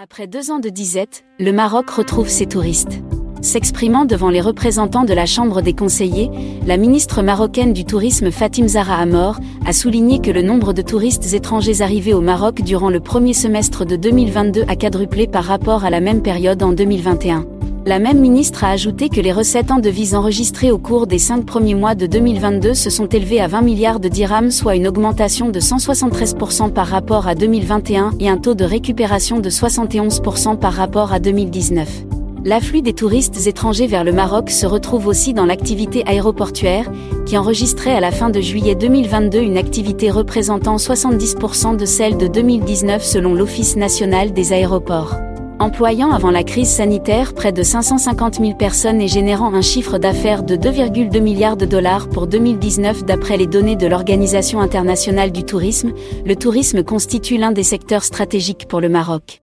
Après deux ans de disette, le Maroc retrouve ses touristes. S'exprimant devant les représentants de la Chambre des conseillers, la ministre marocaine du Tourisme Fatim Zahra Amor a souligné que le nombre de touristes étrangers arrivés au Maroc durant le premier semestre de 2022 a quadruplé par rapport à la même période en 2021. La même ministre a ajouté que les recettes en devises enregistrées au cours des cinq premiers mois de 2022 se sont élevées à 20 milliards de dirhams, soit une augmentation de 173% par rapport à 2021 et un taux de récupération de 71% par rapport à 2019. L'afflux des touristes étrangers vers le Maroc se retrouve aussi dans l'activité aéroportuaire, qui enregistrait à la fin de juillet 2022 une activité représentant 70% de celle de 2019 selon l'Office national des aéroports employant avant la crise sanitaire près de 550 000 personnes et générant un chiffre d'affaires de 2,2 milliards de dollars pour 2019 d'après les données de l'Organisation internationale du tourisme, le tourisme constitue l'un des secteurs stratégiques pour le Maroc.